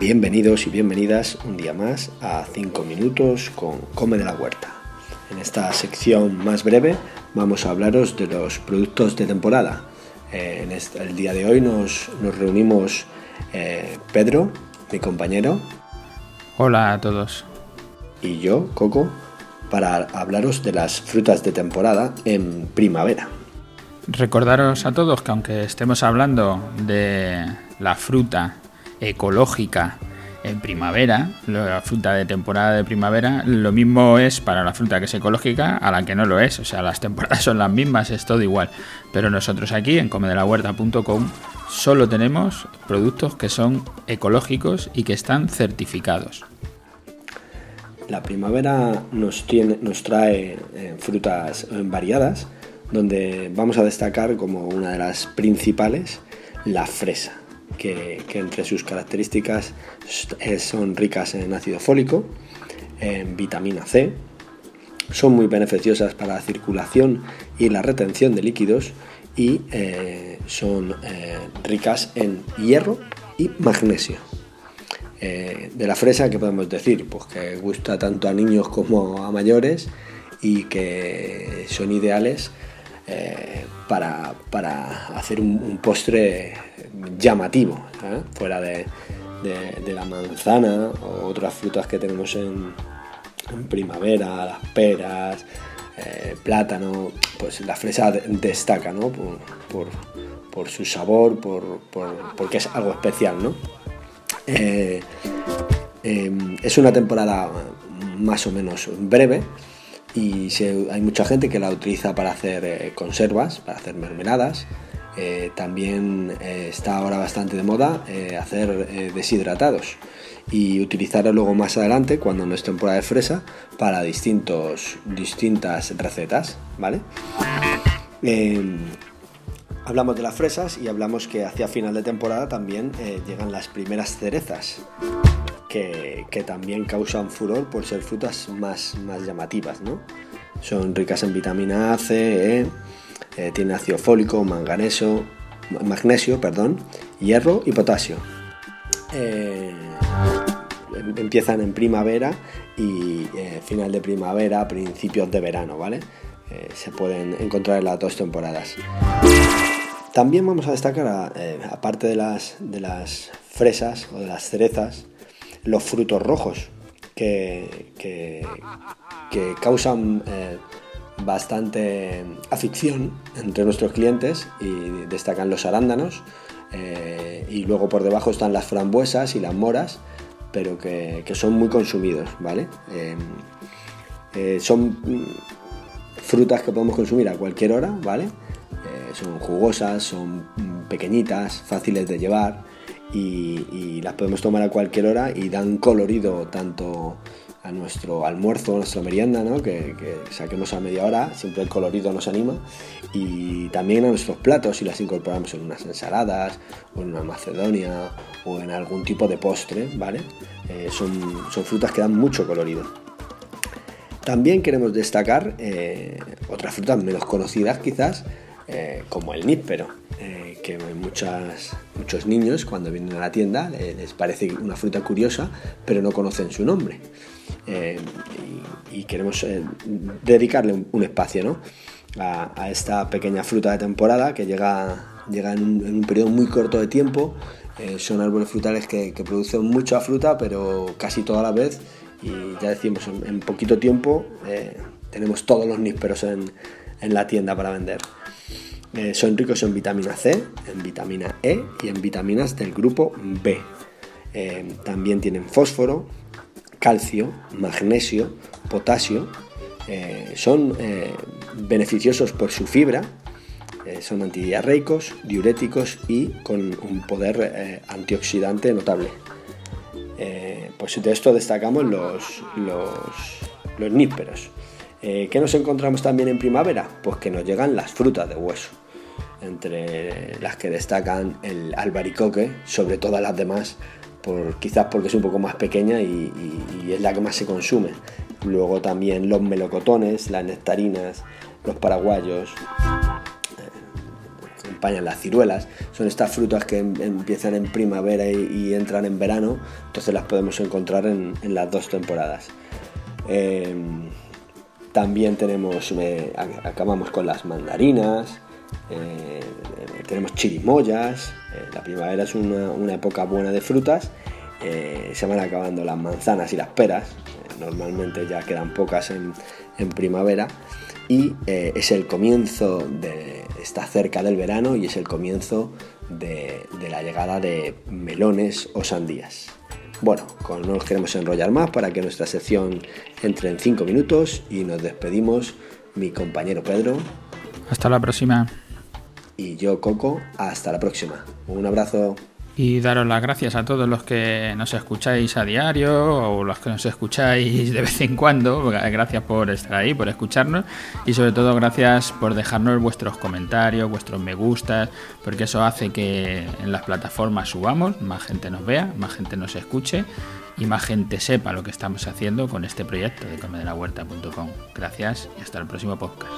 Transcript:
Bienvenidos y bienvenidas un día más a 5 minutos con Come de la Huerta. En esta sección más breve vamos a hablaros de los productos de temporada. Eh, en el día de hoy nos, reunimos eh, Pedro, mi compañero. Hola a todos. Y yo, Coco, para hablaros de las frutas de temporada en primavera. Recordaros a todos que aunque estemos hablando de la fruta ecológica en primavera, la fruta de temporada de primavera, lo mismo es para la fruta que es ecológica a la que no lo es. O sea, las temporadas son las mismas, es todo igual. Pero nosotros aquí en comedelahuerta.com solo tenemos productos que son ecológicos y que están certificados. La primavera nos, trae eh, frutas variadas, donde vamos a destacar como una de las principales la fresa que, entre sus características son ricas en ácido fólico, en vitamina C, son muy beneficiosas para la circulación y la retención de líquidos y eh, son eh, ricas en hierro y magnesio. Eh, de la fresa, ¿qué podemos decir? Pues que gusta tanto a niños como a mayores y que son ideales para, hacer un postre llamativo, ¿eh? fuera de, la manzana o otras frutas que tenemos en, primavera, las peras, eh, plátano, pues la fresa destaca ¿no? por, su sabor, por, porque es algo especial. ¿no? Eh, em, es una temporada más o menos breve y hay mucha gente que la utiliza para hacer conservas, para hacer mermeladas. Eh, también eh, está ahora bastante de moda eh, hacer deshidratados y utilizarlo luego más adelante cuando no es temporada de fresa para distintos, distintas recetas, ¿vale? hablamos de las fresas y hablamos que hacia final de temporada también llegan las primeras cerezas que, también causan furor por ser frutas más, más llamativas, ¿no? Son ricas en vitamina A, C, E, eh, tiene ácido fólico, manganeso, magnesio, perdón, hierro y potasio. Eh, em, empiezan en primavera y eh, final de primavera, principios de verano, ¿vale? se pueden encontrar en las dos temporadas. También vamos a destacar, aparte de las, de las fresas o de las cerezas, los frutos rojos que, que causan bastante afición entre nuestros clientes y destacan los arándanos eh, y luego por debajo están las frambuesas y las moras pero que, son muy consumidos ¿vale? Em, eh, son frutas que podemos consumir a cualquier hora ¿vale? Eh, son jugosas, son pequeñitas, fáciles de llevar y las podemos tomar a cualquier hora y dan colorido tanto a nuestro almuerzo, a nuestra merienda, ¿no? que, saquemos a media hora, siempre el colorido nos anima, y también a nuestros platos si las incorporamos en unas ensaladas, o en una macedonia, o en algún tipo de postre, ¿vale? Eh, son, frutas que dan mucho colorido. También queremos destacar eh, otras frutas menos conocidas quizás, eh, como el níspero, que muchas, muchos niños cuando vienen a la tienda les parece una fruta curiosa, pero no conocen su nombre. Eh, y, queremos eh, dedicarle un, espacio a, esta pequeña fruta de temporada que llega, llega en, un, periodo muy corto de tiempo. Eh, son árboles frutales que, producen mucha fruta, pero casi toda la vez. Y ya decimos, en, poquito tiempo tenemos todos los nísperos en, en la tienda para vender. Son ricos en vitamina C, en vitamina E y en vitaminas del grupo B. también tienen fósforo, calcio, magnesio, potasio, eh, son eh, beneficiosos por su fibra, eh, son antidiarreicos, diuréticos y con un poder antioxidante notable. pues de esto destacamos los, los, los nísperos. ¿Qué nos encontramos también en primavera? Pues que nos llegan las frutas de hueso. Entre las que destacan el albaricoque, sobre todas las demás, por, quizás porque es un poco más pequeña y, es la que más se consume. Luego también los melocotones, las nectarinas, los paraguayos, eh, acompañan las ciruelas. Son estas frutas que em, empiezan en primavera y, entran en verano, entonces las podemos encontrar en, las dos temporadas. Em, también tenemos, acabamos con las mandarinas, eh, tenemos chirimoyas, eh, la primavera es una, época buena de frutas, eh, se van acabando las manzanas y las peras, normalmente ya quedan pocas en, primavera, y es el comienzo de, está cerca del verano y es el comienzo de, de la llegada de melones o sandías. Bueno, no nos queremos enrollar más para que nuestra sección entre en 5 minutos y nos despedimos mi compañero Pedro. Hasta la próxima. Y yo, Coco, hasta la próxima. Un abrazo. Y daros las gracias a todos los que nos escucháis a diario o los que nos escucháis de vez en cuando. Gracias por estar ahí, por escucharnos. Y sobre todo gracias por dejarnos vuestros comentarios, vuestros me gustas, porque eso hace que en las plataformas subamos, más gente nos vea, más gente nos escuche y más gente sepa lo que estamos haciendo con este proyecto de comedelahuerta.com. Gracias y hasta el próximo podcast.